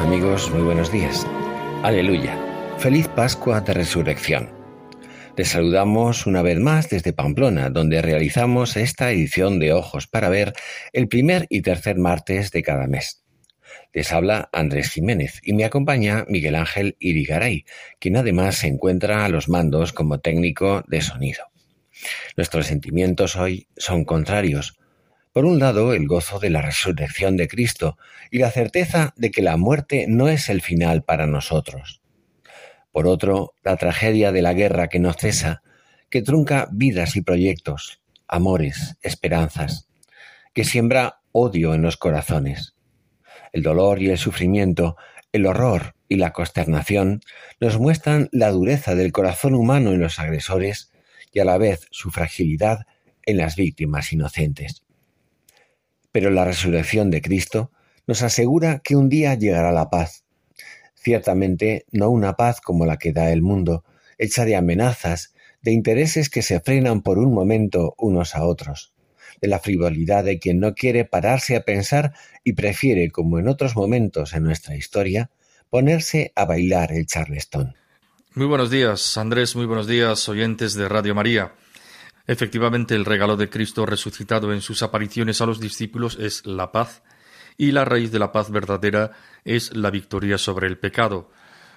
Amigos, muy buenos días. Aleluya. Feliz Pascua de Resurrección. Les saludamos una vez más desde Pamplona, donde realizamos esta edición de Ojos para Ver el primer y tercer martes de cada mes. Les habla Andrés Jiménez y me acompaña Miguel Ángel Irigaray, quien además se encuentra a los mandos como técnico de sonido. Nuestros sentimientos hoy son contrarios, por un lado, el gozo de la resurrección de Cristo y la certeza de que la muerte no es el final para nosotros. Por otro, la tragedia de la guerra que no cesa, que trunca vidas y proyectos, amores, esperanzas, que siembra odio en los corazones. El dolor y el sufrimiento, el horror y la consternación nos muestran la dureza del corazón humano en los agresores y a la vez su fragilidad en las víctimas inocentes. Pero la resurrección de Cristo nos asegura que un día llegará la paz. Ciertamente no una paz como la que da el mundo, hecha de amenazas, de intereses que se frenan por un momento unos a otros, de la frivolidad de quien no quiere pararse a pensar y prefiere, como en otros momentos en nuestra historia, ponerse a bailar el charlestón. Muy buenos días, Andrés, muy buenos días, oyentes de Radio María. Efectivamente, el regalo de Cristo resucitado en sus apariciones a los discípulos es la paz, y la raíz de la paz verdadera es la victoria sobre el pecado.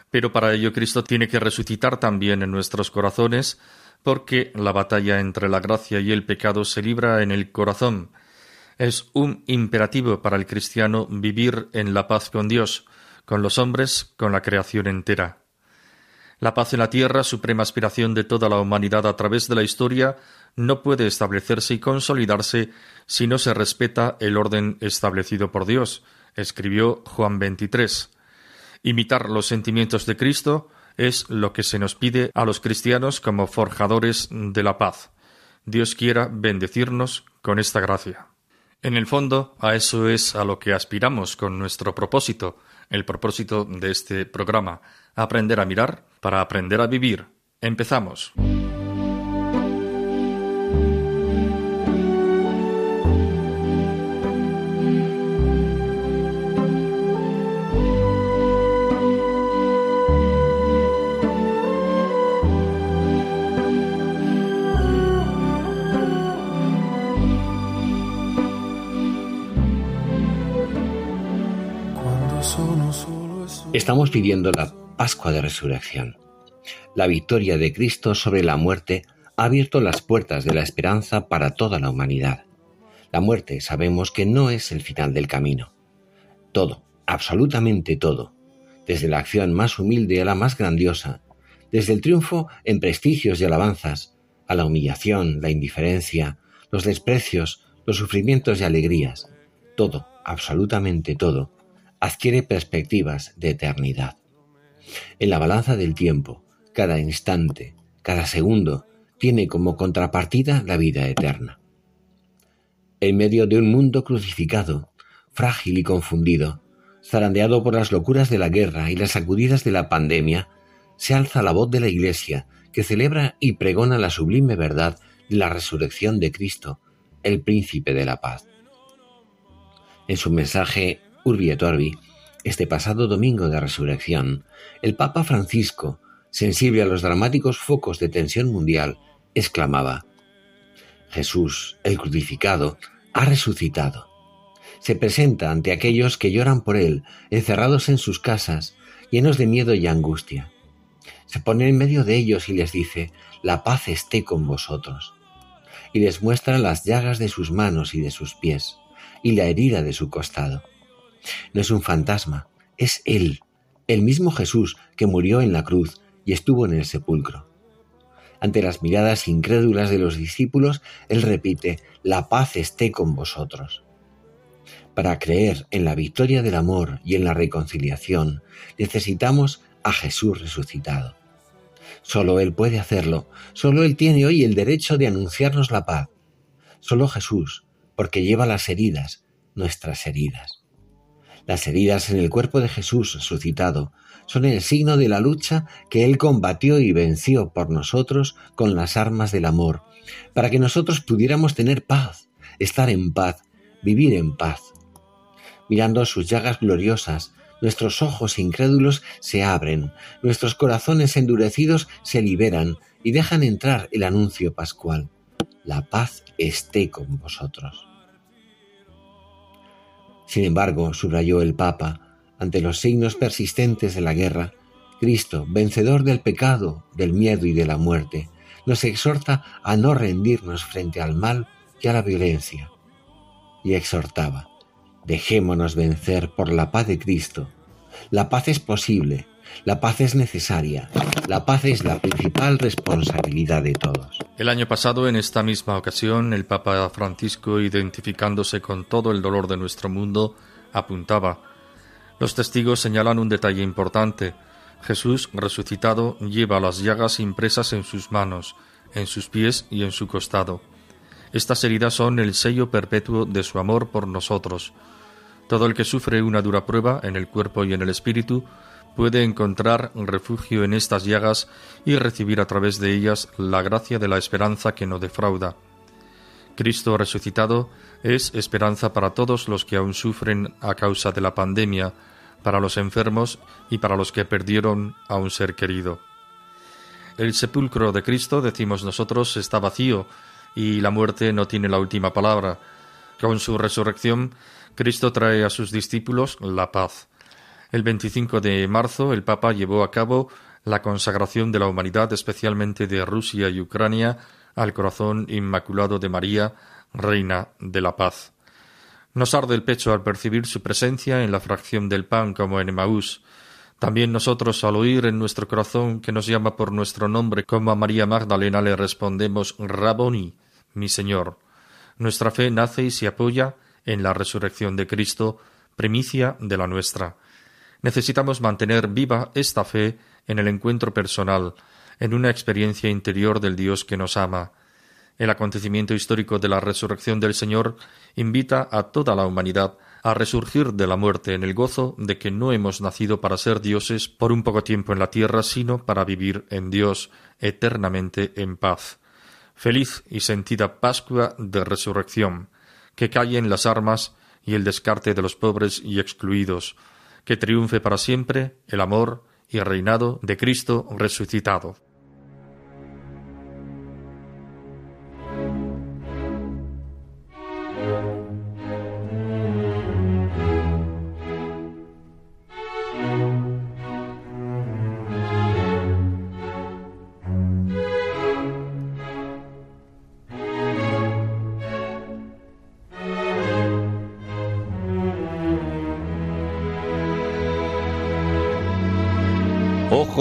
Pero para ello Cristo tiene que resucitar también en nuestros corazones, porque la batalla entre la gracia y el pecado se libra en el corazón. Es un imperativo para el cristiano vivir en la paz con Dios, con los hombres, con la creación entera. La paz en la tierra, suprema aspiración de toda la humanidad a través de la historia, no puede establecerse y consolidarse si no se respeta el orden establecido por Dios, escribió Juan 23. Imitar los sentimientos de Cristo es lo que se nos pide a los cristianos como forjadores de la paz. Dios quiera bendecirnos con esta gracia. En el fondo, a eso es a lo que aspiramos con nuestro propósito, el propósito de este programa, aprender a mirar para aprender a vivir. Empezamos. Estamos viviendo la Pascua de Resurrección. La victoria de Cristo sobre la muerte ha abierto las puertas de la esperanza para toda la humanidad. La muerte sabemos que no es el final del camino. Todo, absolutamente todo, desde la acción más humilde a la más grandiosa, desde el triunfo en prestigios y alabanzas, a la humillación, la indiferencia, los desprecios, los sufrimientos y alegrías, todo, absolutamente todo, adquiere perspectivas de eternidad. En la balanza del tiempo, cada instante, cada segundo, tiene como contrapartida la vida eterna. En medio de un mundo crucificado, frágil y confundido, zarandeado por las locuras de la guerra y las sacudidas de la pandemia, se alza la voz de la Iglesia que celebra y pregona la sublime verdad de la resurrección de Cristo, el príncipe de la paz. En su mensaje Urbi et Orbi, este pasado domingo de resurrección, el Papa Francisco, sensible a los dramáticos focos de tensión mundial, exclamaba, Jesús, el crucificado, ha resucitado. Se presenta ante aquellos que lloran por él, encerrados en sus casas, llenos de miedo y angustia. Se pone en medio de ellos y les dice, la paz esté con vosotros. Y les muestra las llagas de sus manos y de sus pies, y la herida de su costado. No es un fantasma, es Él, el mismo Jesús que murió en la cruz y estuvo en el sepulcro. Ante las miradas incrédulas de los discípulos, Él repite, la paz esté con vosotros. Para creer en la victoria del amor y en la reconciliación, necesitamos a Jesús resucitado. Solo Él puede hacerlo, solo Él tiene hoy el derecho de anunciarnos la paz. Solo Jesús, porque lleva las heridas, nuestras heridas. Las heridas en el cuerpo de Jesús resucitado son el signo de la lucha que Él combatió y venció por nosotros con las armas del amor, para que nosotros pudiéramos tener paz, estar en paz, vivir en paz. Mirando sus llagas gloriosas, nuestros ojos incrédulos se abren, nuestros corazones endurecidos se liberan y dejan entrar el anuncio pascual. La paz esté con vosotros. Sin embargo, subrayó el Papa, ante los signos persistentes de la guerra, Cristo, vencedor del pecado, del miedo y de la muerte, nos exhorta a no rendirnos frente al mal y a la violencia. Y exhortaba, dejémonos vencer por la paz de Cristo. La paz es posible, la paz es necesaria, la paz es la principal responsabilidad de todos. El año pasado, en esta misma ocasión, el Papa Francisco, identificándose con todo el dolor de nuestro mundo, apuntaba Los testigos señalan un detalle importante. Jesús, resucitado, lleva las llagas impresas en sus manos, en sus pies y en su costado. Estas heridas son el sello perpetuo de su amor por nosotros. Todo el que sufre una dura prueba en el cuerpo y en el espíritu puede encontrar refugio en estas llagas y recibir a través de ellas la gracia de la esperanza que no defrauda. Cristo resucitado es esperanza para todos los que aún sufren a causa de la pandemia, para los enfermos y para los que perdieron a un ser querido. El sepulcro de Cristo, decimos nosotros, está vacío y la muerte no tiene la última palabra. Con su resurrección, Cristo trae a sus discípulos la paz. El 25 de marzo el Papa llevó a cabo la consagración de la humanidad, especialmente de Rusia y Ucrania, al corazón inmaculado de María, Reina de la Paz. Nos arde el pecho al percibir su presencia en la fracción del pan como en Emaús. También nosotros al oír en nuestro corazón que nos llama por nuestro nombre como a María Magdalena le respondemos Raboni, mi Señor. Nuestra fe nace y se apoya en la resurrección de Cristo, primicia de la nuestra. Necesitamos mantener viva esta fe en el encuentro personal, en una experiencia interior del Dios que nos ama. El acontecimiento histórico de la resurrección del Señor invita a toda la humanidad a resurgir de la muerte en el gozo de que no hemos nacido para ser dioses por un poco tiempo en la tierra, sino para vivir en Dios eternamente en paz. Feliz y sentida Pascua de resurrección, que callen las armas y el descarte de los pobres y excluidos, que triunfe para siempre el amor y el reinado de Cristo resucitado.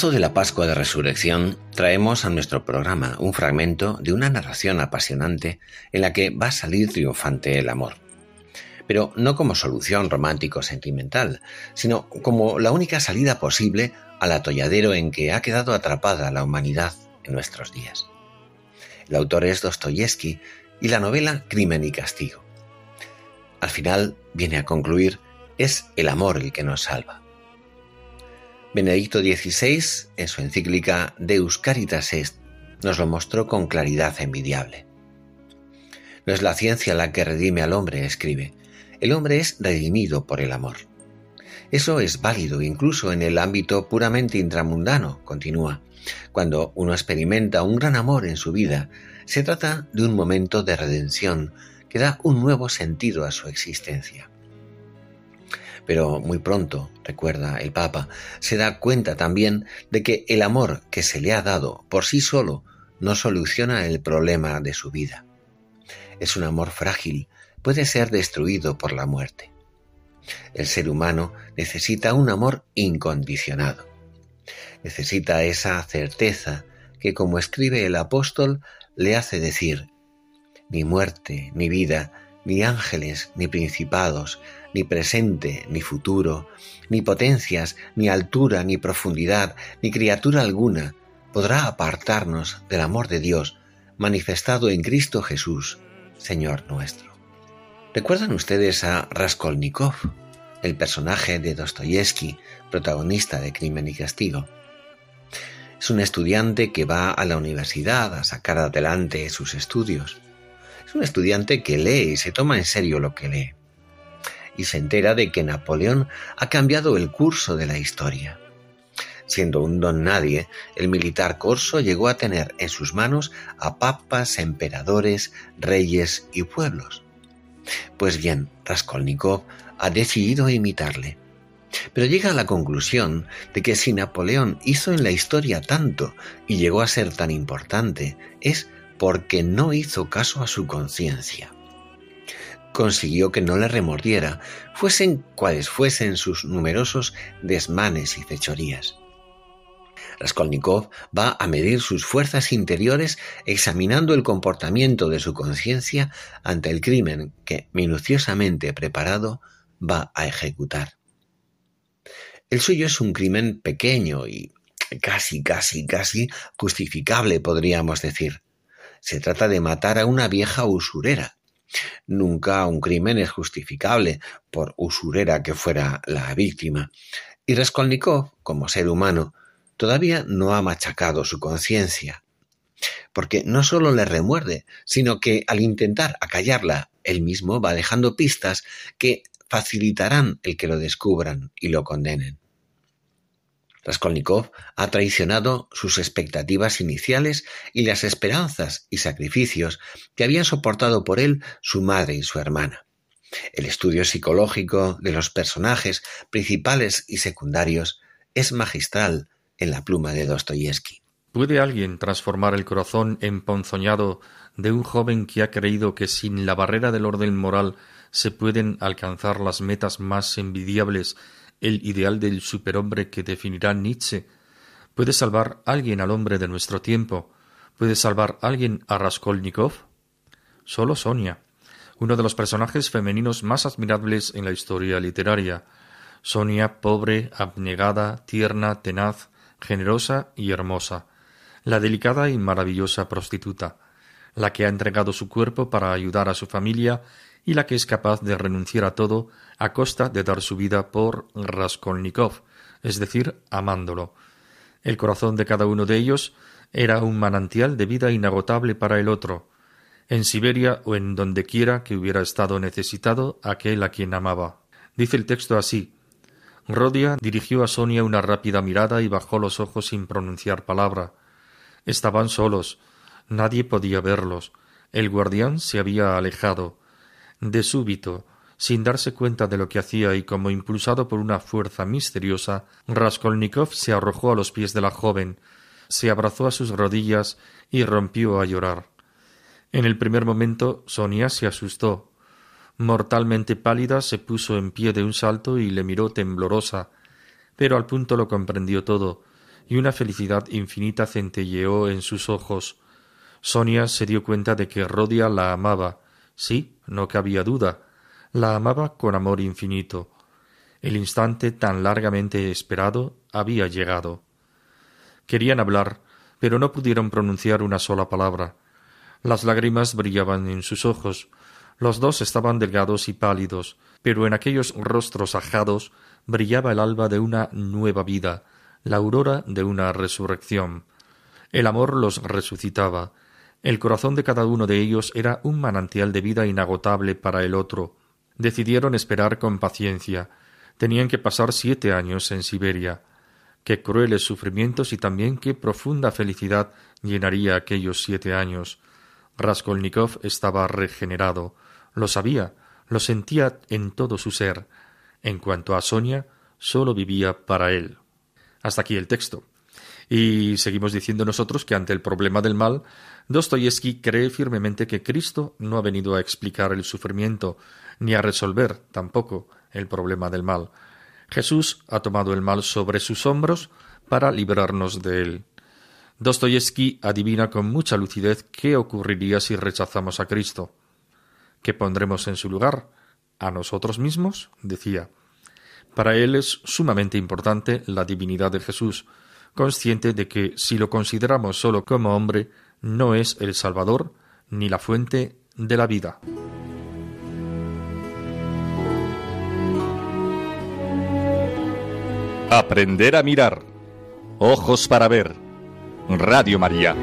Gozo de la Pascua de Resurrección traemos a nuestro programa un fragmento de una narración apasionante en la que va a salir triunfante el amor. Pero no como solución romántico-sentimental, sino como la única salida posible al atolladero en que ha quedado atrapada la humanidad en nuestros días. El autor es Dostoyevsky y la novela Crimen y Castigo. Al final viene a concluir, es el amor el que nos salva. Benedicto XVI, en su encíclica Deus Caritas Est, nos lo mostró con claridad envidiable. No es la ciencia la que redime al hombre, escribe. El hombre es redimido por el amor. Eso es válido incluso en el ámbito puramente intramundano, continúa. Cuando uno experimenta un gran amor en su vida, se trata de un momento de redención que da un nuevo sentido a su existencia. Pero muy pronto, recuerda el Papa, se da cuenta también de que el amor que se le ha dado por sí solo no soluciona el problema de su vida. Es un amor frágil, puede ser destruido por la muerte. El ser humano necesita un amor incondicionado. Necesita esa certeza que, como escribe el apóstol, le hace decir, ni muerte, ni vida, ni ángeles, ni principados, ni presente, ni futuro, ni potencias, ni altura, ni profundidad, ni criatura alguna podrá apartarnos del amor de Dios manifestado en Cristo Jesús, Señor nuestro. ¿Recuerdan ustedes a Raskolnikov, el personaje de Dostoyevsky, protagonista de Crimen y Castigo? Es un estudiante que va a la universidad a sacar adelante sus estudios. Es un estudiante que lee y se toma en serio lo que lee. Y se entera de que Napoleón ha cambiado el curso de la historia. Siendo un don nadie, el militar corso llegó a tener en sus manos a papas, emperadores, reyes y pueblos. Pues bien, Raskolnikov ha decidido imitarle. Pero llega a la conclusión de que si Napoleón hizo en la historia tanto y llegó a ser tan importante, es porque no hizo caso a su conciencia. Consiguió que no le remordiera, fuesen cuales fuesen sus numerosos desmanes y fechorías. Raskolnikov va a medir sus fuerzas interiores examinando el comportamiento de su conciencia ante el crimen que, minuciosamente preparado, va a ejecutar. El suyo es un crimen pequeño y casi, casi, casi justificable, podríamos decir. Se trata de matar a una vieja usurera. Nunca un crimen es justificable, por usurera que fuera la víctima. Y Raskolnikov, como ser humano, todavía no ha machacado su conciencia. Porque no solo le remuerde, sino que al intentar acallarla, él mismo va dejando pistas que facilitarán el que lo descubran y lo condenen. Raskolnikov ha traicionado sus expectativas iniciales y las esperanzas y sacrificios que habían soportado por él su madre y su hermana. El estudio psicológico de los personajes principales y secundarios es magistral en la pluma de Dostoyevsky. ¿Puede alguien transformar el corazón emponzoñado de un joven que ha creído que sin la barrera del orden moral se pueden alcanzar las metas más envidiables el ideal del superhombre que definirá Nietzsche. ¿Puede salvar alguien al hombre de nuestro tiempo? ¿Puede salvar alguien a Raskolnikov? Solo Sonia, uno de los personajes femeninos más admirables en la historia literaria. Sonia, pobre, abnegada, tierna, tenaz, generosa y hermosa, la delicada y maravillosa prostituta, la que ha entregado su cuerpo para ayudar a su familia y la que es capaz de renunciar a todo a costa de dar su vida por Raskolnikov, es decir, amándolo. El corazón de cada uno de ellos era un manantial de vida inagotable para el otro, en Siberia o en donde quiera que hubiera estado necesitado aquel a quien amaba. Dice el texto así Rodia dirigió a Sonia una rápida mirada y bajó los ojos sin pronunciar palabra. Estaban solos. Nadie podía verlos. El guardián se había alejado. De súbito, sin darse cuenta de lo que hacía y como impulsado por una fuerza misteriosa, Raskolnikov se arrojó a los pies de la joven, se abrazó a sus rodillas y rompió a llorar. En el primer momento Sonia se asustó. Mortalmente pálida se puso en pie de un salto y le miró temblorosa, pero al punto lo comprendió todo, y una felicidad infinita centelleó en sus ojos. Sonia se dio cuenta de que Rodia la amaba, Sí, no cabía duda. La amaba con amor infinito. El instante tan largamente esperado había llegado. Querían hablar, pero no pudieron pronunciar una sola palabra. Las lágrimas brillaban en sus ojos. Los dos estaban delgados y pálidos, pero en aquellos rostros ajados brillaba el alba de una nueva vida, la aurora de una resurrección. El amor los resucitaba, el corazón de cada uno de ellos era un manantial de vida inagotable para el otro. Decidieron esperar con paciencia. Tenían que pasar siete años en Siberia. Qué crueles sufrimientos y también qué profunda felicidad llenaría aquellos siete años. Raskolnikov estaba regenerado. Lo sabía, lo sentía en todo su ser. En cuanto a Sonia, solo vivía para él. Hasta aquí el texto. Y seguimos diciendo nosotros que ante el problema del mal, Dostoyevsky cree firmemente que Cristo no ha venido a explicar el sufrimiento, ni a resolver tampoco el problema del mal. Jesús ha tomado el mal sobre sus hombros para librarnos de él. Dostoyevsky adivina con mucha lucidez qué ocurriría si rechazamos a Cristo. ¿Qué pondremos en su lugar? ¿A nosotros mismos? decía. Para él es sumamente importante la divinidad de Jesús, consciente de que si lo consideramos solo como hombre, no es el Salvador ni la fuente de la vida. Aprender a mirar. Ojos para ver. Radio María.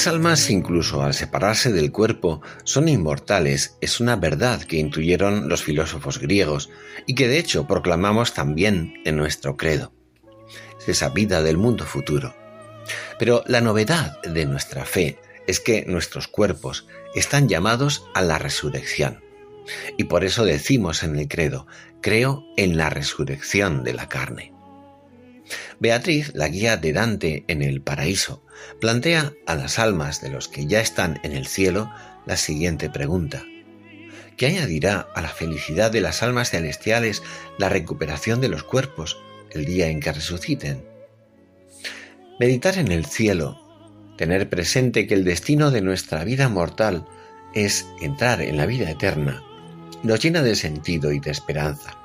Las almas, incluso al separarse del cuerpo, son inmortales es una verdad que intuyeron los filósofos griegos y que de hecho proclamamos también en nuestro credo. Es esa vida del mundo futuro. Pero la novedad de nuestra fe es que nuestros cuerpos están llamados a la resurrección. Y por eso decimos en el credo, creo en la resurrección de la carne. Beatriz, la guía de Dante en el paraíso, plantea a las almas de los que ya están en el cielo la siguiente pregunta. ¿Qué añadirá a la felicidad de las almas celestiales la recuperación de los cuerpos el día en que resuciten? Meditar en el cielo, tener presente que el destino de nuestra vida mortal es entrar en la vida eterna, nos llena de sentido y de esperanza.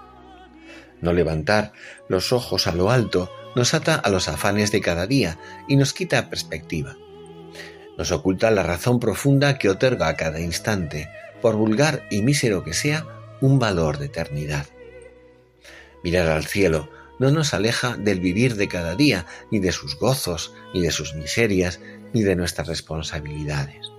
No levantar los ojos a lo alto nos ata a los afanes de cada día y nos quita perspectiva. Nos oculta la razón profunda que otorga a cada instante, por vulgar y mísero que sea, un valor de eternidad. Mirar al cielo no nos aleja del vivir de cada día, ni de sus gozos, ni de sus miserias, ni de nuestras responsabilidades.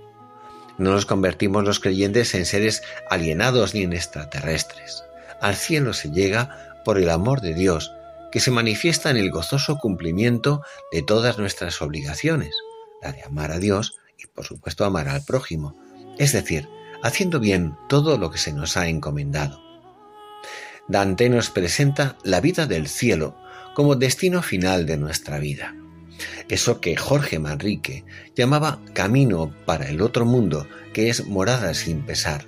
No nos convertimos los creyentes en seres alienados ni en extraterrestres. Al cielo se llega por el amor de Dios que se manifiesta en el gozoso cumplimiento de todas nuestras obligaciones, la de amar a Dios y por supuesto amar al prójimo, es decir, haciendo bien todo lo que se nos ha encomendado. Dante nos presenta la vida del cielo como destino final de nuestra vida. Eso que Jorge Manrique llamaba camino para el otro mundo, que es morada sin pesar,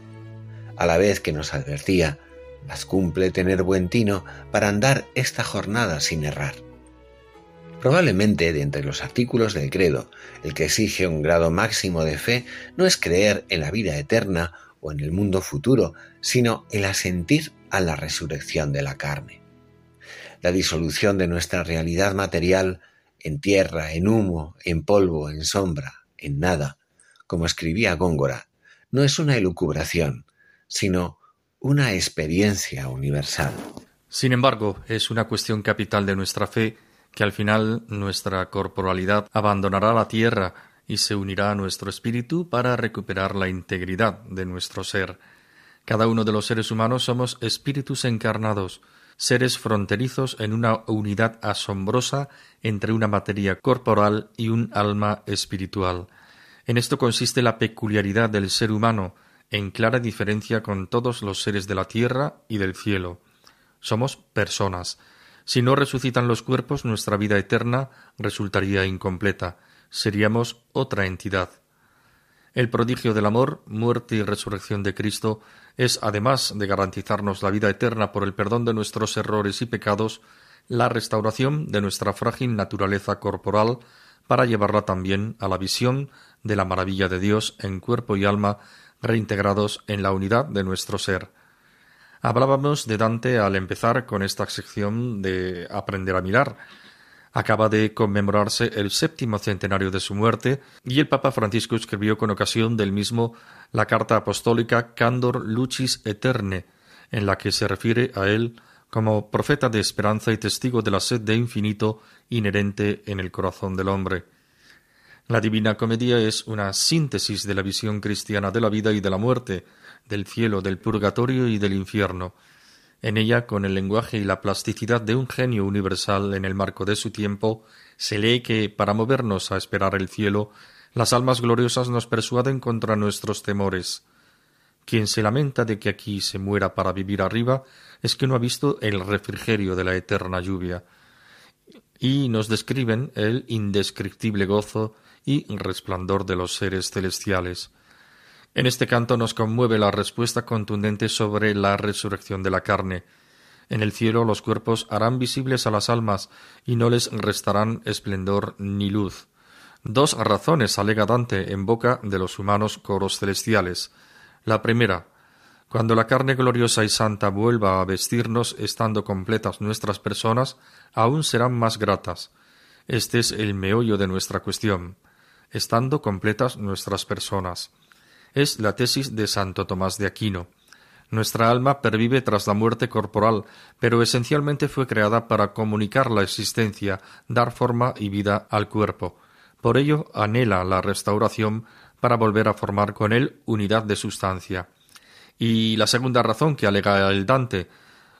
a la vez que nos advertía las cumple tener buen tino para andar esta jornada sin errar. Probablemente de entre los artículos del credo, el que exige un grado máximo de fe no es creer en la vida eterna o en el mundo futuro, sino el asentir a la resurrección de la carne. La disolución de nuestra realidad material en tierra, en humo, en polvo, en sombra, en nada, como escribía Góngora, no es una elucubración, sino una experiencia universal. Sin embargo, es una cuestión capital de nuestra fe que al final nuestra corporalidad abandonará la tierra y se unirá a nuestro espíritu para recuperar la integridad de nuestro ser. Cada uno de los seres humanos somos espíritus encarnados, seres fronterizos en una unidad asombrosa entre una materia corporal y un alma espiritual. En esto consiste la peculiaridad del ser humano, en clara diferencia con todos los seres de la tierra y del cielo. Somos personas. Si no resucitan los cuerpos, nuestra vida eterna resultaría incompleta. Seríamos otra entidad. El prodigio del amor, muerte y resurrección de Cristo es, además de garantizarnos la vida eterna por el perdón de nuestros errores y pecados, la restauración de nuestra frágil naturaleza corporal para llevarla también a la visión de la maravilla de Dios en cuerpo y alma reintegrados en la unidad de nuestro ser. Hablábamos de Dante al empezar con esta sección de Aprender a mirar. Acaba de conmemorarse el séptimo centenario de su muerte y el Papa Francisco escribió con ocasión del mismo la carta apostólica Candor Lucis Eterne, en la que se refiere a él como profeta de esperanza y testigo de la sed de infinito inherente en el corazón del hombre. La Divina Comedia es una síntesis de la visión cristiana de la vida y de la muerte, del cielo, del purgatorio y del infierno. En ella, con el lenguaje y la plasticidad de un genio universal en el marco de su tiempo, se lee que, para movernos a esperar el cielo, las almas gloriosas nos persuaden contra nuestros temores. Quien se lamenta de que aquí se muera para vivir arriba es que no ha visto el refrigerio de la eterna lluvia. Y nos describen el indescriptible gozo y resplandor de los seres celestiales. En este canto nos conmueve la respuesta contundente sobre la resurrección de la carne. En el cielo los cuerpos harán visibles a las almas y no les restarán esplendor ni luz. Dos razones alega Dante en boca de los humanos coros celestiales. La primera, cuando la carne gloriosa y santa vuelva a vestirnos estando completas nuestras personas, aún serán más gratas. Este es el meollo de nuestra cuestión estando completas nuestras personas. Es la tesis de Santo Tomás de Aquino. Nuestra alma pervive tras la muerte corporal, pero esencialmente fue creada para comunicar la existencia, dar forma y vida al cuerpo. Por ello anhela la restauración para volver a formar con él unidad de sustancia. Y la segunda razón que alega el Dante,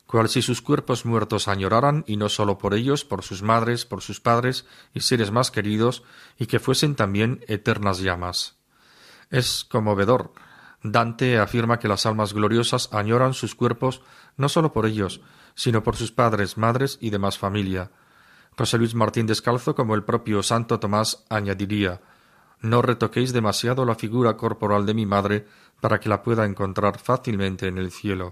cual si sus cuerpos muertos añoraran, y no sólo por ellos, por sus madres, por sus padres y seres más queridos, y que fuesen también eternas llamas. Es conmovedor. Dante afirma que las almas gloriosas añoran sus cuerpos no sólo por ellos, sino por sus padres, madres y demás familia. José Luis Martín Descalzo, como el propio Santo Tomás, añadiría No retoquéis demasiado la figura corporal de mi madre para que la pueda encontrar fácilmente en el cielo.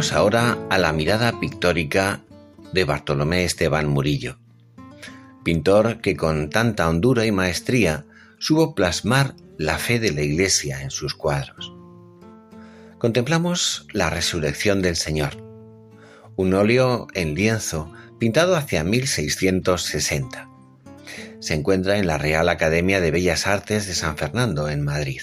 Acudimos ahora a la mirada pictórica de Bartolomé Esteban Murillo, pintor que con tanta hondura y maestría supo plasmar la fe de la Iglesia en sus cuadros. Contemplamos la resurrección del Señor, un óleo en lienzo pintado hacia 1660. Se encuentra en la Real Academia de Bellas Artes de San Fernando, en Madrid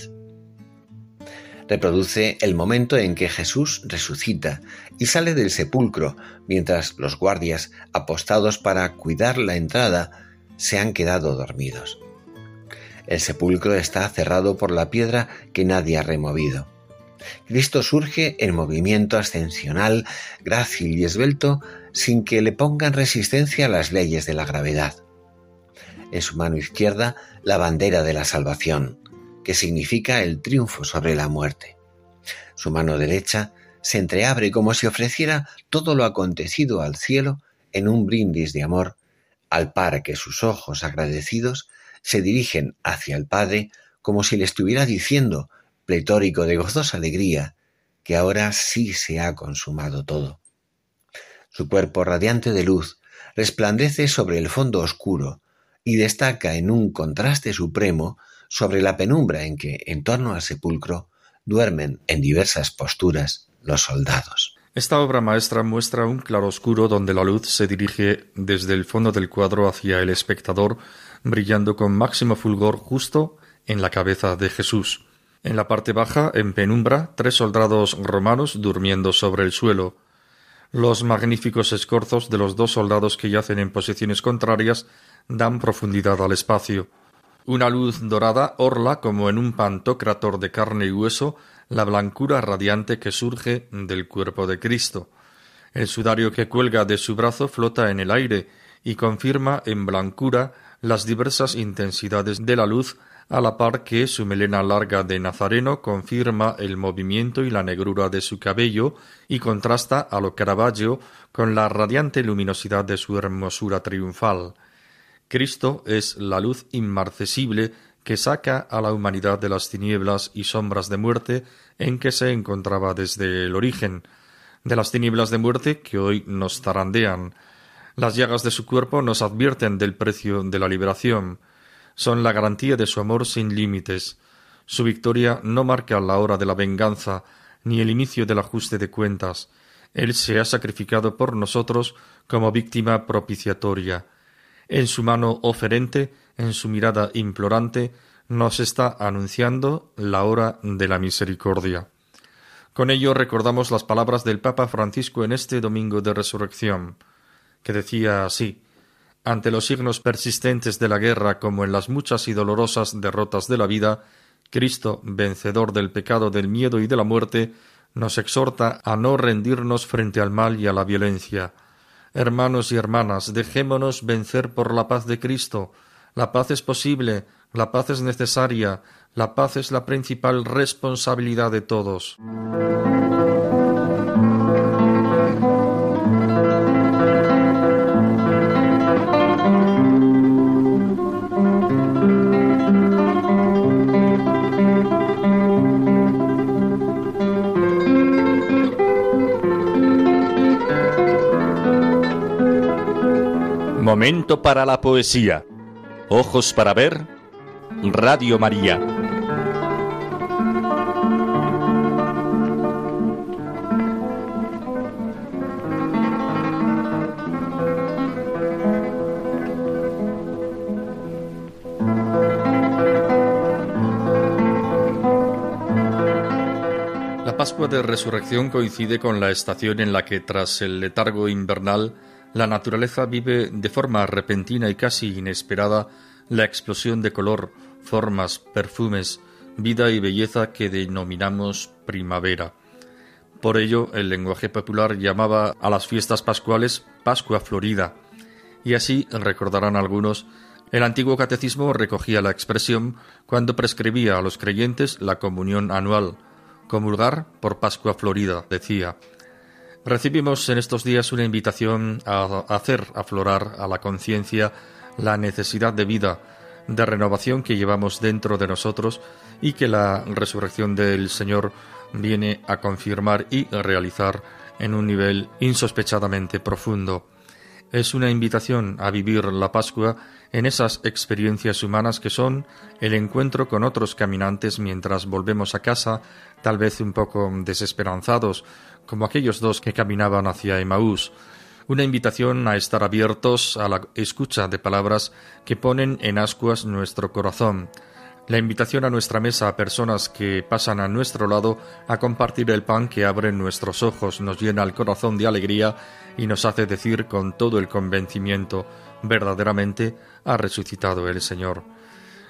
reproduce el momento en que Jesús resucita y sale del sepulcro mientras los guardias, apostados para cuidar la entrada, se han quedado dormidos. El sepulcro está cerrado por la piedra que nadie ha removido. Cristo surge en movimiento ascensional, grácil y esbelto, sin que le pongan resistencia a las leyes de la gravedad. En su mano izquierda, la bandera de la salvación, que significa el triunfo sobre la muerte. Su mano derecha se entreabre como si ofreciera todo lo acontecido al cielo en un brindis de amor, al par que sus ojos agradecidos se dirigen hacia el Padre como si le estuviera diciendo, pletórico de gozosa alegría, que ahora sí se ha consumado todo. Su cuerpo radiante de luz resplandece sobre el fondo oscuro y destaca en un contraste supremo sobre la penumbra en que, en torno al sepulcro, duermen en diversas posturas los soldados. Esta obra maestra muestra un claroscuro donde la luz se dirige desde el fondo del cuadro hacia el espectador, brillando con máximo fulgor justo en la cabeza de Jesús. En la parte baja, en penumbra, tres soldados romanos durmiendo sobre el suelo. Los magníficos escorzos de los dos soldados que yacen en posiciones contrarias dan profundidad al espacio. Una luz dorada orla como en un pantocrator de carne y hueso la blancura radiante que surge del cuerpo de Cristo. El sudario que cuelga de su brazo flota en el aire y confirma en blancura las diversas intensidades de la luz a la par que su melena larga de nazareno confirma el movimiento y la negrura de su cabello y contrasta a lo Caravaggio con la radiante luminosidad de su hermosura triunfal. Cristo es la luz inmarcesible que saca a la humanidad de las tinieblas y sombras de muerte en que se encontraba desde el origen, de las tinieblas de muerte que hoy nos zarandean. Las llagas de su cuerpo nos advierten del precio de la liberación, son la garantía de su amor sin límites. Su victoria no marca la hora de la venganza, ni el inicio del ajuste de cuentas. Él se ha sacrificado por nosotros como víctima propiciatoria. En su mano oferente en su mirada implorante, nos está anunciando la hora de la misericordia. Con ello recordamos las palabras del Papa Francisco en este domingo de resurrección, que decía así ante los signos persistentes de la guerra como en las muchas y dolorosas derrotas de la vida, Cristo, vencedor del pecado, del miedo y de la muerte, nos exhorta a no rendirnos frente al mal y a la violencia. Hermanos y hermanas, dejémonos vencer por la paz de Cristo, la paz es posible, la paz es necesaria, la paz es la principal responsabilidad de todos. Momento para la poesía. Ojos para ver. Radio María. La Pascua de Resurrección coincide con la estación en la que, tras el letargo invernal, la naturaleza vive de forma repentina y casi inesperada la explosión de color, formas, perfumes, vida y belleza que denominamos primavera. Por ello, el lenguaje popular llamaba a las fiestas pascuales Pascua Florida, y así recordarán algunos, el antiguo catecismo recogía la expresión cuando prescribía a los creyentes la comunión anual, comulgar por Pascua Florida, decía, Recibimos en estos días una invitación a hacer aflorar a la conciencia la necesidad de vida, de renovación que llevamos dentro de nosotros y que la resurrección del Señor viene a confirmar y a realizar en un nivel insospechadamente profundo. Es una invitación a vivir la Pascua en esas experiencias humanas que son el encuentro con otros caminantes mientras volvemos a casa, tal vez un poco desesperanzados, como aquellos dos que caminaban hacia Emaús, una invitación a estar abiertos a la escucha de palabras que ponen en ascuas nuestro corazón, la invitación a nuestra mesa a personas que pasan a nuestro lado a compartir el pan que abre nuestros ojos, nos llena el corazón de alegría y nos hace decir con todo el convencimiento, verdaderamente ha resucitado el Señor.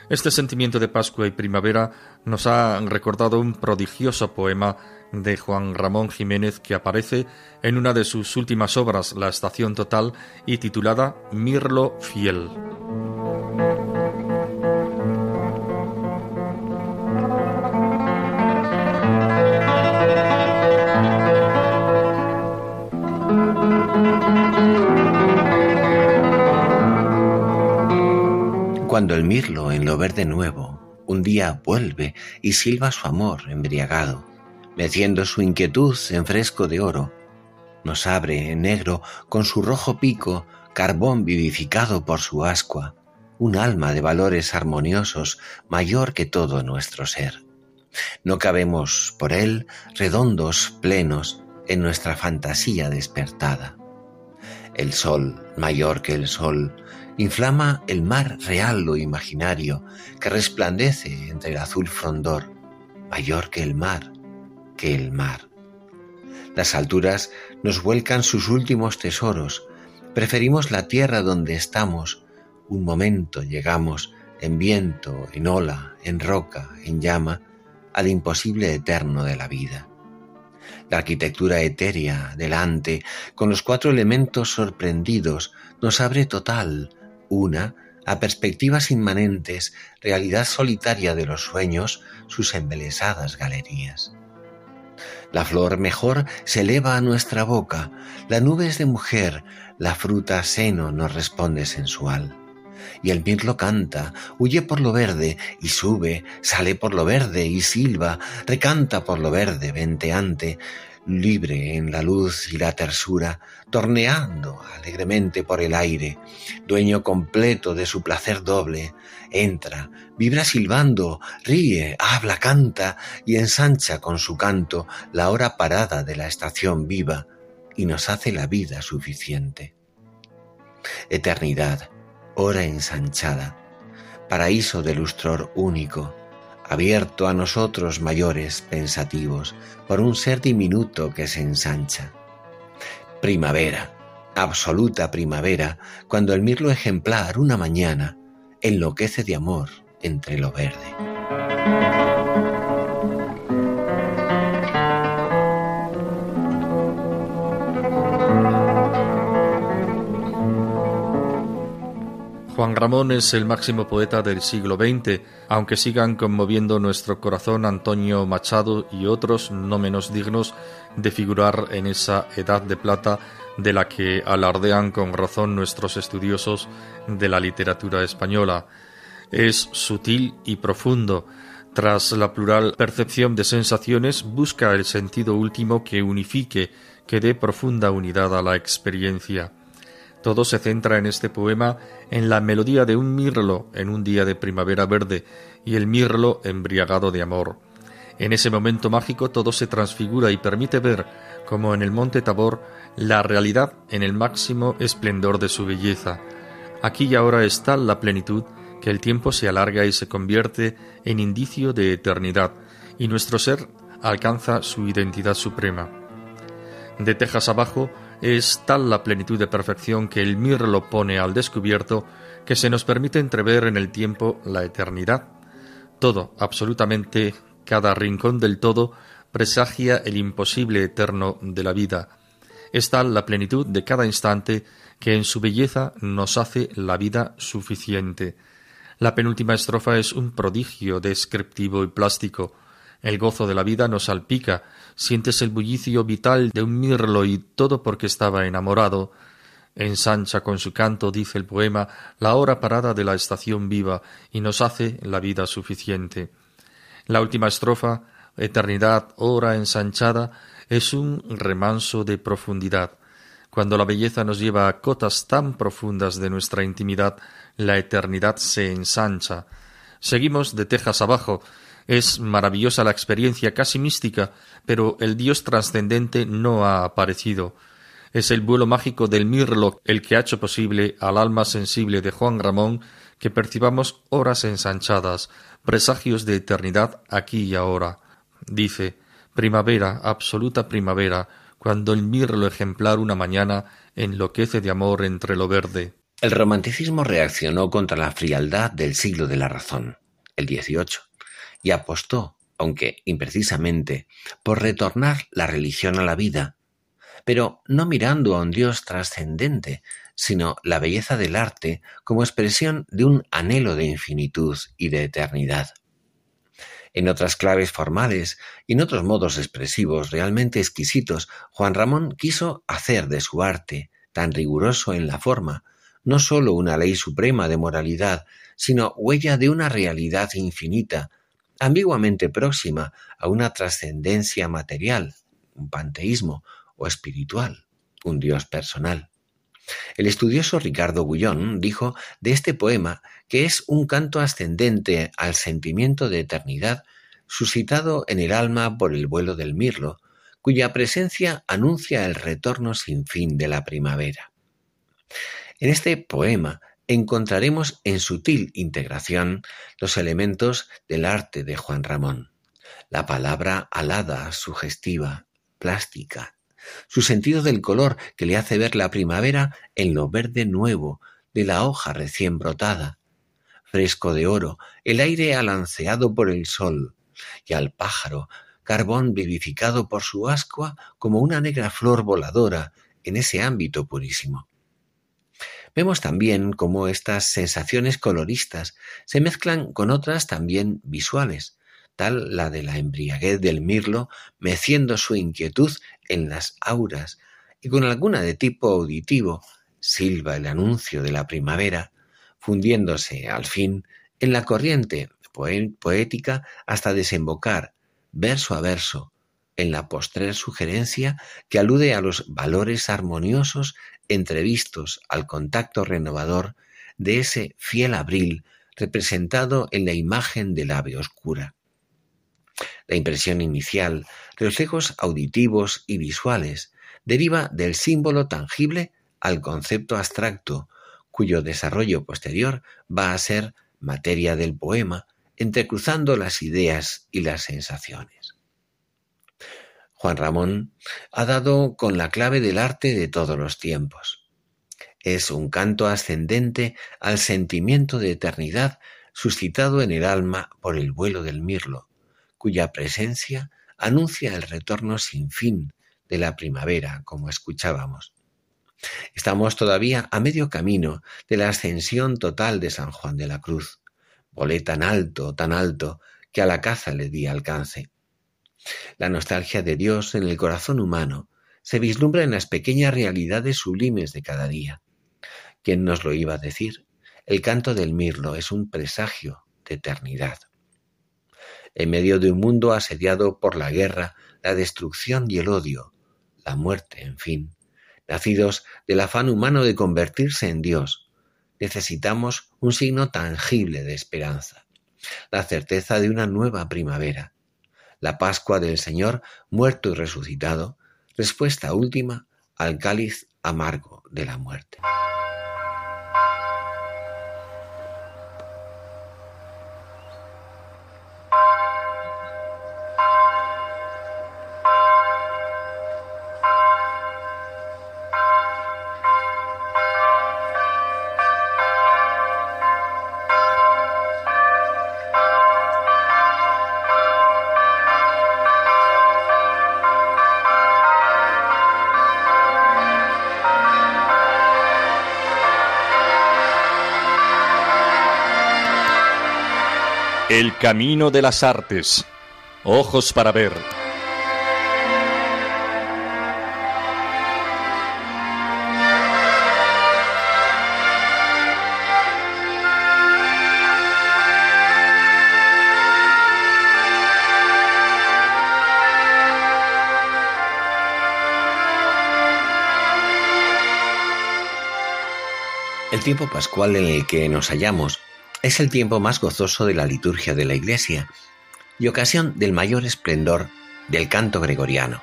Este sentimiento de Pascua y primavera nos ha recordado un prodigioso poema de Juan Ramón Jiménez que aparece en una de sus últimas obras, La Estación Total, y titulada Mirlo Fiel. Cuando el mirlo en lo verde nuevo un día vuelve y silba su amor embriagado, meciendo su inquietud en fresco de oro, nos abre en negro con su rojo pico, carbón vivificado por su ascua, un alma de valores armoniosos mayor que todo nuestro ser. No cabemos por él redondos, plenos, en nuestra fantasía despertada. El sol, mayor que el sol, inflama el mar real o imaginario que resplandece entre el azul frondor, mayor que el mar, que el mar. Las alturas nos vuelcan sus últimos tesoros, preferimos la tierra donde estamos, un momento llegamos en viento, en ola, en roca, en llama, al imposible eterno de la vida. La arquitectura etérea delante, con los cuatro elementos sorprendidos, nos abre total, una, a perspectivas inmanentes, realidad solitaria de los sueños, sus embelesadas galerías. La flor mejor se eleva a nuestra boca, la nube es de mujer, la fruta seno nos responde sensual. Y el mirlo canta, huye por lo verde y sube, sale por lo verde y silba, recanta por lo verde venteante, libre en la luz y la tersura, torneando alegremente por el aire, dueño completo de su placer doble, entra, vibra silbando, ríe, habla, canta y ensancha con su canto la hora parada de la estación viva y nos hace la vida suficiente. Eternidad, hora ensanchada, paraíso de lustror único, abierto a nosotros mayores pensativos por un ser diminuto que se ensancha. Primavera, absoluta primavera, cuando el mirlo ejemplar una mañana enloquece de amor entre lo verde. Juan Ramón es el máximo poeta del siglo XX, aunque sigan conmoviendo nuestro corazón Antonio Machado y otros no menos dignos de figurar en esa edad de plata de la que alardean con razón nuestros estudiosos de la literatura española. Es sutil y profundo. Tras la plural percepción de sensaciones, busca el sentido último que unifique, que dé profunda unidad a la experiencia. Todo se centra en este poema en la melodía de un mirlo en un día de primavera verde y el mirlo embriagado de amor. En ese momento mágico todo se transfigura y permite ver, como en el monte Tabor, la realidad en el máximo esplendor de su belleza. Aquí y ahora está la plenitud que el tiempo se alarga y se convierte en indicio de eternidad, y nuestro ser alcanza su identidad suprema. De Tejas abajo, es tal la plenitud de perfección que el mirlo pone al descubierto que se nos permite entrever en el tiempo la eternidad. Todo, absolutamente cada rincón del todo, presagia el imposible eterno de la vida. Es tal la plenitud de cada instante que en su belleza nos hace la vida suficiente. La penúltima estrofa es un prodigio descriptivo y plástico. El gozo de la vida nos salpica, sientes el bullicio vital de un mirlo y todo porque estaba enamorado. Ensancha con su canto, dice el poema, la hora parada de la estación viva y nos hace la vida suficiente. La última estrofa, eternidad, hora ensanchada, es un remanso de profundidad. Cuando la belleza nos lleva a cotas tan profundas de nuestra intimidad, la eternidad se ensancha. Seguimos de tejas abajo, es maravillosa la experiencia casi mística, pero el Dios trascendente no ha aparecido. Es el vuelo mágico del mirlo el que ha hecho posible al alma sensible de Juan Ramón que percibamos horas ensanchadas, presagios de eternidad aquí y ahora. Dice primavera, absoluta primavera, cuando el mirlo ejemplar una mañana enloquece de amor entre lo verde. El romanticismo reaccionó contra la frialdad del siglo de la razón, el XVIII y apostó, aunque imprecisamente, por retornar la religión a la vida, pero no mirando a un Dios trascendente, sino la belleza del arte como expresión de un anhelo de infinitud y de eternidad. En otras claves formales y en otros modos expresivos realmente exquisitos, Juan Ramón quiso hacer de su arte, tan riguroso en la forma, no sólo una ley suprema de moralidad, sino huella de una realidad infinita, ambiguamente próxima a una trascendencia material, un panteísmo o espiritual, un Dios personal. El estudioso Ricardo Gullón dijo de este poema que es un canto ascendente al sentimiento de eternidad suscitado en el alma por el vuelo del mirlo, cuya presencia anuncia el retorno sin fin de la primavera. En este poema encontraremos en sutil integración los elementos del arte de Juan Ramón. La palabra alada, sugestiva, plástica, su sentido del color que le hace ver la primavera en lo verde nuevo de la hoja recién brotada, fresco de oro, el aire alanceado por el sol, y al pájaro, carbón vivificado por su ascua como una negra flor voladora en ese ámbito purísimo. Vemos también cómo estas sensaciones coloristas se mezclan con otras también visuales, tal la de la embriaguez del mirlo meciendo su inquietud en las auras y con alguna de tipo auditivo silba el anuncio de la primavera, fundiéndose al fin en la corriente poética hasta desembocar, verso a verso, en la postrer sugerencia que alude a los valores armoniosos entrevistos al contacto renovador de ese fiel abril representado en la imagen del ave oscura. La impresión inicial, reflejos auditivos y visuales, deriva del símbolo tangible al concepto abstracto, cuyo desarrollo posterior va a ser materia del poema, entrecruzando las ideas y las sensaciones. Juan Ramón ha dado con la clave del arte de todos los tiempos. Es un canto ascendente al sentimiento de eternidad suscitado en el alma por el vuelo del mirlo, cuya presencia anuncia el retorno sin fin de la primavera, como escuchábamos. Estamos todavía a medio camino de la ascensión total de San Juan de la Cruz. Volé tan alto, tan alto, que a la caza le di alcance. La nostalgia de Dios en el corazón humano se vislumbra en las pequeñas realidades sublimes de cada día. ¿Quién nos lo iba a decir? El canto del mirlo es un presagio de eternidad. En medio de un mundo asediado por la guerra, la destrucción y el odio, la muerte, en fin, nacidos del afán humano de convertirse en Dios, necesitamos un signo tangible de esperanza, la certeza de una nueva primavera, la Pascua del Señor muerto y resucitado, respuesta última al cáliz amargo de la muerte. El camino de las artes. Ojos para ver. El tiempo pascual en el que nos hallamos es el tiempo más gozoso de la liturgia de la Iglesia y ocasión del mayor esplendor del canto gregoriano,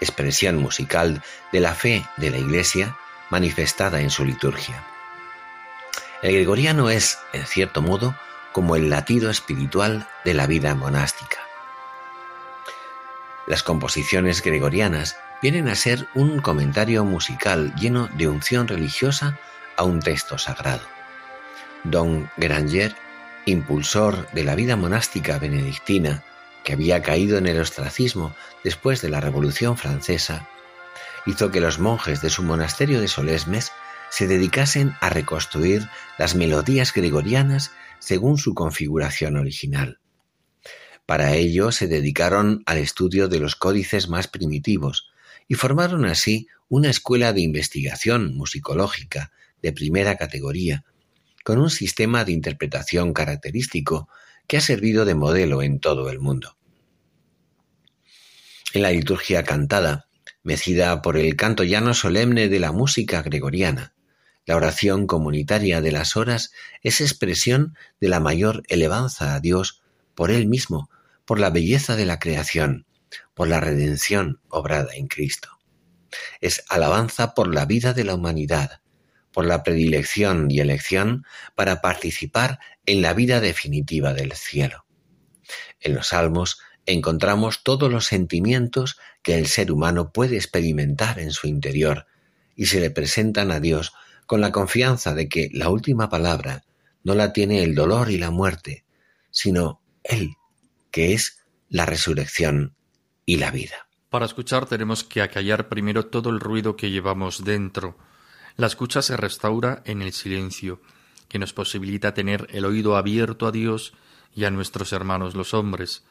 expresión musical de la fe de la Iglesia manifestada en su liturgia. El gregoriano es, en cierto modo, como el latido espiritual de la vida monástica. Las composiciones gregorianas vienen a ser un comentario musical lleno de unción religiosa a un texto sagrado. Don Granger, impulsor de la vida monástica benedictina, que había caído en el ostracismo después de la Revolución Francesa, hizo que los monjes de su monasterio de Solesmes se dedicasen a reconstruir las melodías gregorianas según su configuración original. Para ello se dedicaron al estudio de los códices más primitivos y formaron así una escuela de investigación musicológica de primera categoría, con un sistema de interpretación característico que ha servido de modelo en todo el mundo. En la liturgia cantada, mecida por el canto llano solemne de la música gregoriana, la oración comunitaria de las horas es expresión de la mayor elevanza a Dios por Él mismo, por la belleza de la creación por la redención obrada en Cristo. Es alabanza por la vida de la humanidad, por la predilección y elección para participar en la vida definitiva del cielo. En los salmos encontramos todos los sentimientos que el ser humano puede experimentar en su interior y se le presentan a Dios con la confianza de que la última palabra no la tiene el dolor y la muerte, sino Él, que es la resurrección y la vida. Para escuchar tenemos que acallar primero todo el ruido que llevamos dentro. La escucha se restaura en el silencio, que nos posibilita tener el oído abierto a Dios y a nuestros hermanos los hombres.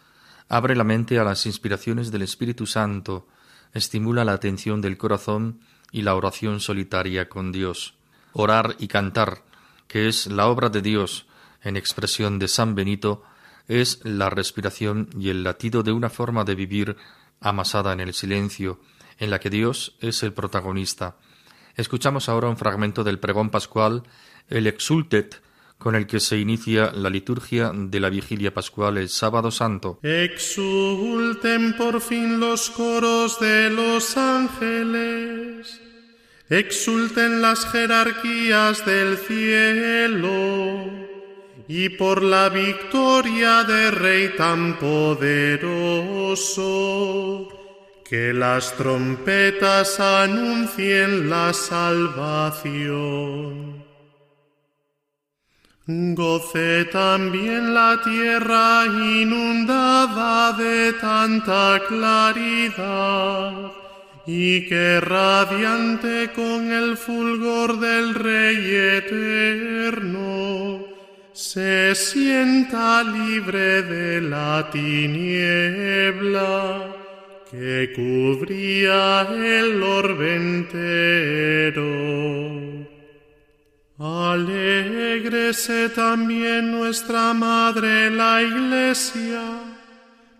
Abre la mente a las inspiraciones del Espíritu Santo, estimula la atención del corazón y la oración solitaria con Dios. Orar y cantar, que es la obra de Dios, en expresión de San Benito, es la respiración y el latido de una forma de vivir amasada en el silencio, en la que Dios es el protagonista. Escuchamos ahora un fragmento del pregón pascual, el Exultet, con el que se inicia la liturgia de la vigilia pascual el sábado santo. Exulten por fin los coros de los ángeles, exulten las jerarquías del cielo, y por la victoria de Rey tan poderoso, que las trompetas anuncien la salvación. Goce también la tierra inundada de tanta claridad y que radiante con el fulgor del Rey eterno se sienta libre de la tiniebla que cubría el orbe entero. Alégrese también nuestra Madre la Iglesia,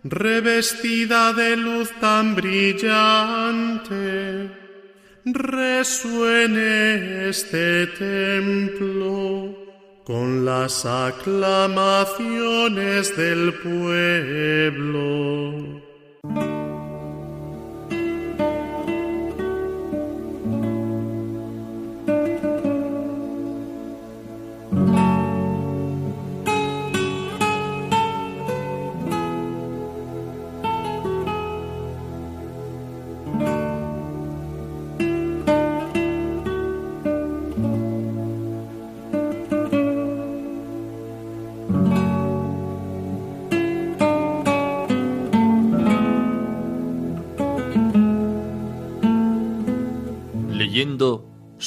revestida de luz tan brillante. Resuene este templo con las aclamaciones del pueblo.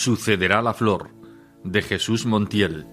Sucederá la flor de Jesús Montiel.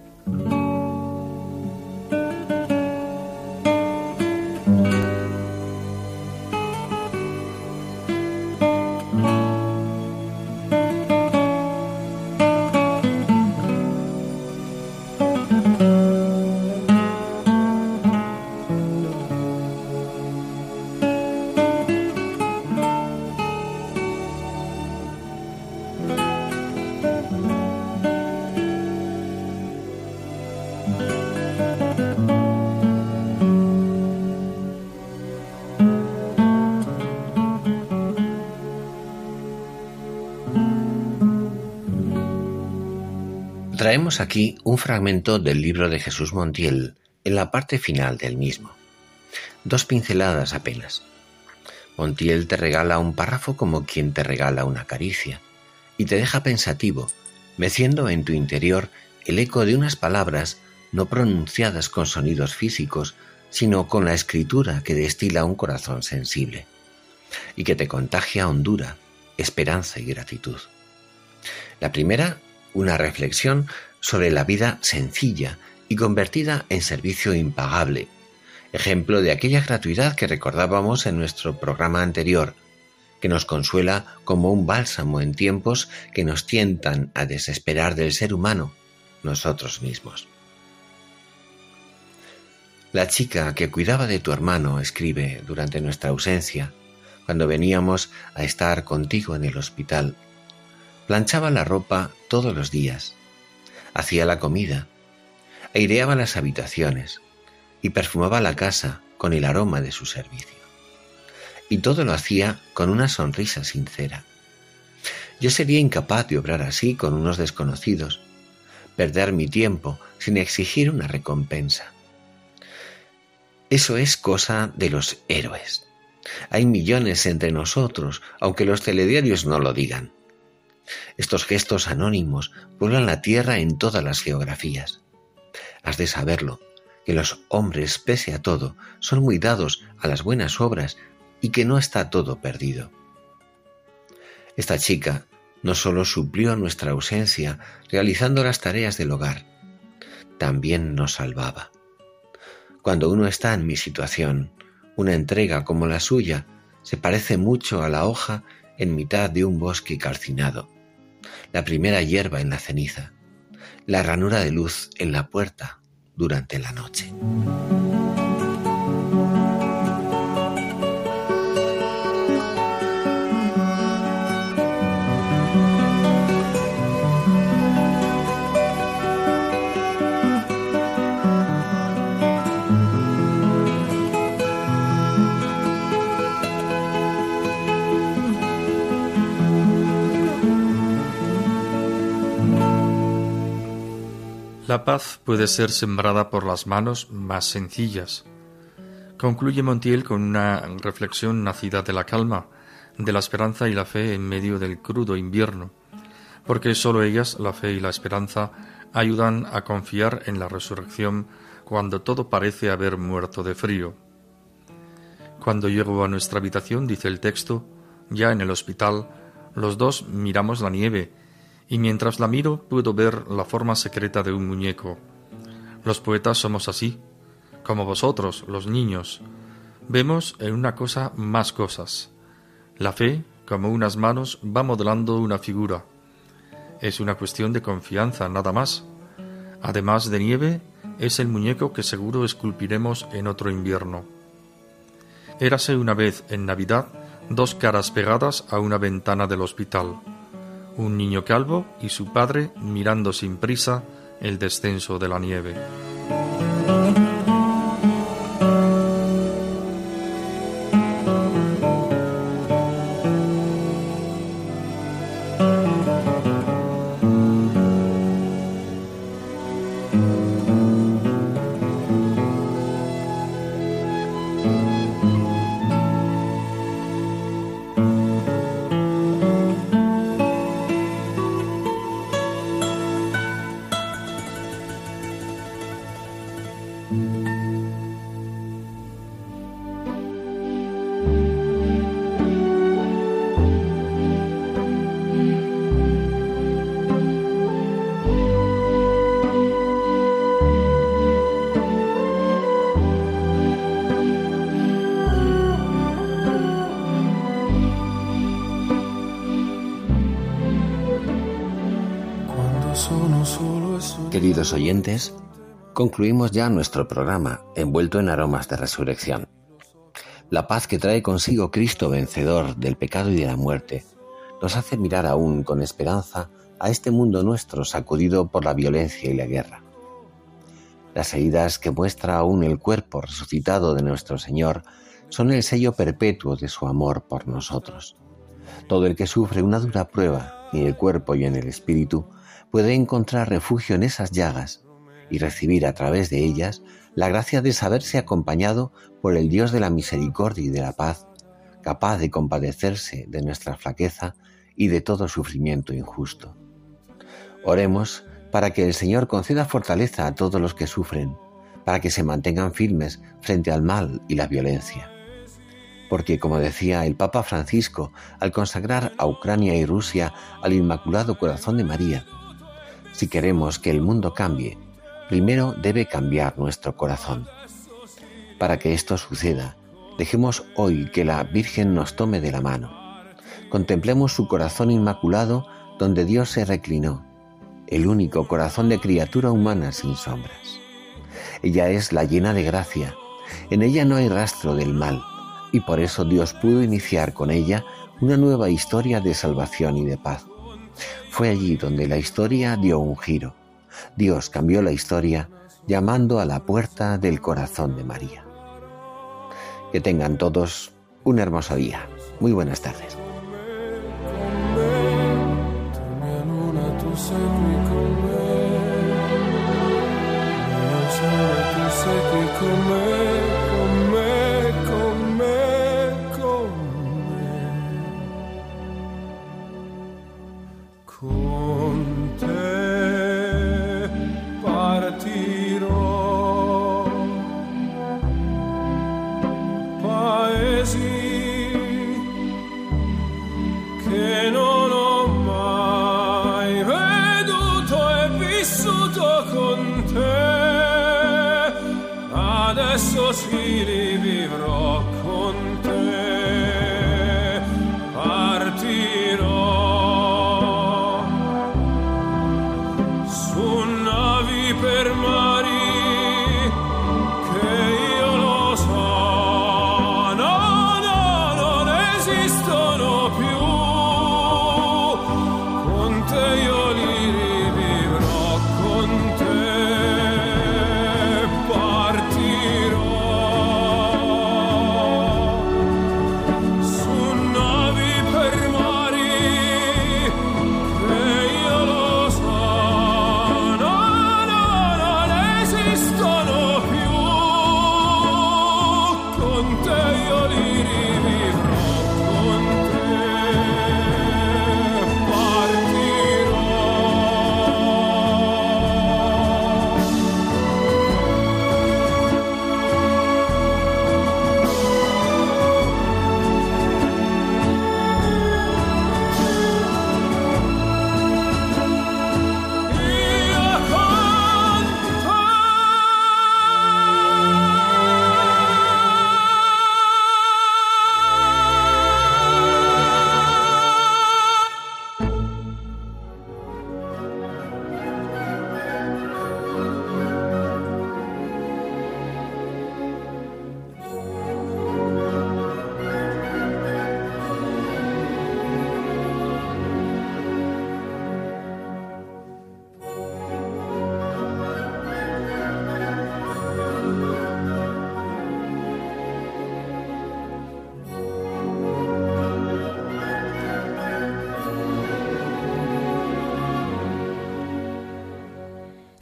Aquí un fragmento del libro de Jesús Montiel en la parte final del mismo. Dos pinceladas apenas. Montiel te regala un párrafo como quien te regala una caricia y te deja pensativo, meciendo en tu interior el eco de unas palabras no pronunciadas con sonidos físicos, sino con la escritura que destila un corazón sensible y que te contagia hondura, esperanza y gratitud. La primera una reflexión sobre la vida sencilla y convertida en servicio impagable, ejemplo de aquella gratuidad que recordábamos en nuestro programa anterior, que nos consuela como un bálsamo en tiempos que nos tientan a desesperar del ser humano, nosotros mismos. La chica que cuidaba de tu hermano escribe durante nuestra ausencia, cuando veníamos a estar contigo en el hospital, planchaba la ropa todos los días, hacía la comida, aireaba las habitaciones y perfumaba la casa con el aroma de su servicio. y todo lo hacía con una sonrisa sincera. Yo sería incapaz de obrar así con unos desconocidos, perder mi tiempo sin exigir una recompensa. Eso es cosa de los héroes. Hay millones entre nosotros, aunque los telediarios no lo digan. Estos gestos anónimos pueblan la tierra en todas las geografías. Has de saberlo, que los hombres, pese a todo, son muy dados a las buenas obras y que no está todo perdido. Esta chica no solo suplió nuestra ausencia realizando las tareas del hogar, también nos salvaba. Cuando uno está en mi situación, una entrega como la suya se parece mucho a la hoja en mitad de un bosque calcinado, la primera hierba en la ceniza, la ranura de luz en la puerta durante la noche. La paz puede ser sembrada por las manos más sencillas. Concluye Montiel con una reflexión nacida de la calma, de la esperanza y la fe en medio del crudo invierno, porque sólo ellas, la fe y la esperanza, ayudan a confiar en la resurrección cuando todo parece haber muerto de frío. Cuando llego a nuestra habitación, dice el texto, ya en el hospital, los dos miramos la nieve y mientras la miro puedo ver la forma secreta de un muñeco. Los poetas somos así, como vosotros, los niños. Vemos en una cosa más cosas. La fe, como unas manos, va modelando una figura. Es una cuestión de confianza, nada más. Además de nieve, es el muñeco que seguro esculpiremos en otro invierno. Érase una vez en Navidad dos caras pegadas a una ventana del hospital un niño calvo y su padre mirando sin prisa el descenso de la nieve. Queridos oyentes, concluimos ya nuestro programa envuelto en aromas de resurrección. La paz que trae consigo Cristo vencedor del pecado y de la muerte nos hace mirar aún con esperanza a este mundo nuestro sacudido por la violencia y la guerra. Las heridas que muestra aún el cuerpo resucitado de nuestro Señor son el sello perpetuo de su amor por nosotros. Todo el que sufre una dura prueba en el cuerpo y en el espíritu puede encontrar refugio en esas llagas y recibir a través de ellas la gracia de saberse acompañado por el Dios de la misericordia y de la paz, capaz de compadecerse de nuestra flaqueza y de todo sufrimiento injusto. Oremos para que el Señor conceda fortaleza a todos los que sufren, para que se mantengan firmes frente al mal y la violencia. Porque, como decía el Papa Francisco al consagrar a Ucrania y Rusia al Inmaculado Corazón de María, si queremos que el mundo cambie, primero debe cambiar nuestro corazón. Para que esto suceda, dejemos hoy que la Virgen nos tome de la mano. Contemplemos su corazón inmaculado donde Dios se reclinó, el único corazón de criatura humana sin sombras. Ella es la llena de gracia, en ella no hay rastro del mal, y por eso Dios pudo iniciar con ella una nueva historia de salvación y de paz. Fue allí donde la historia dio un giro. Dios cambió la historia llamando a la puerta del corazón de María. Que tengan todos un hermoso día. Muy buenas tardes.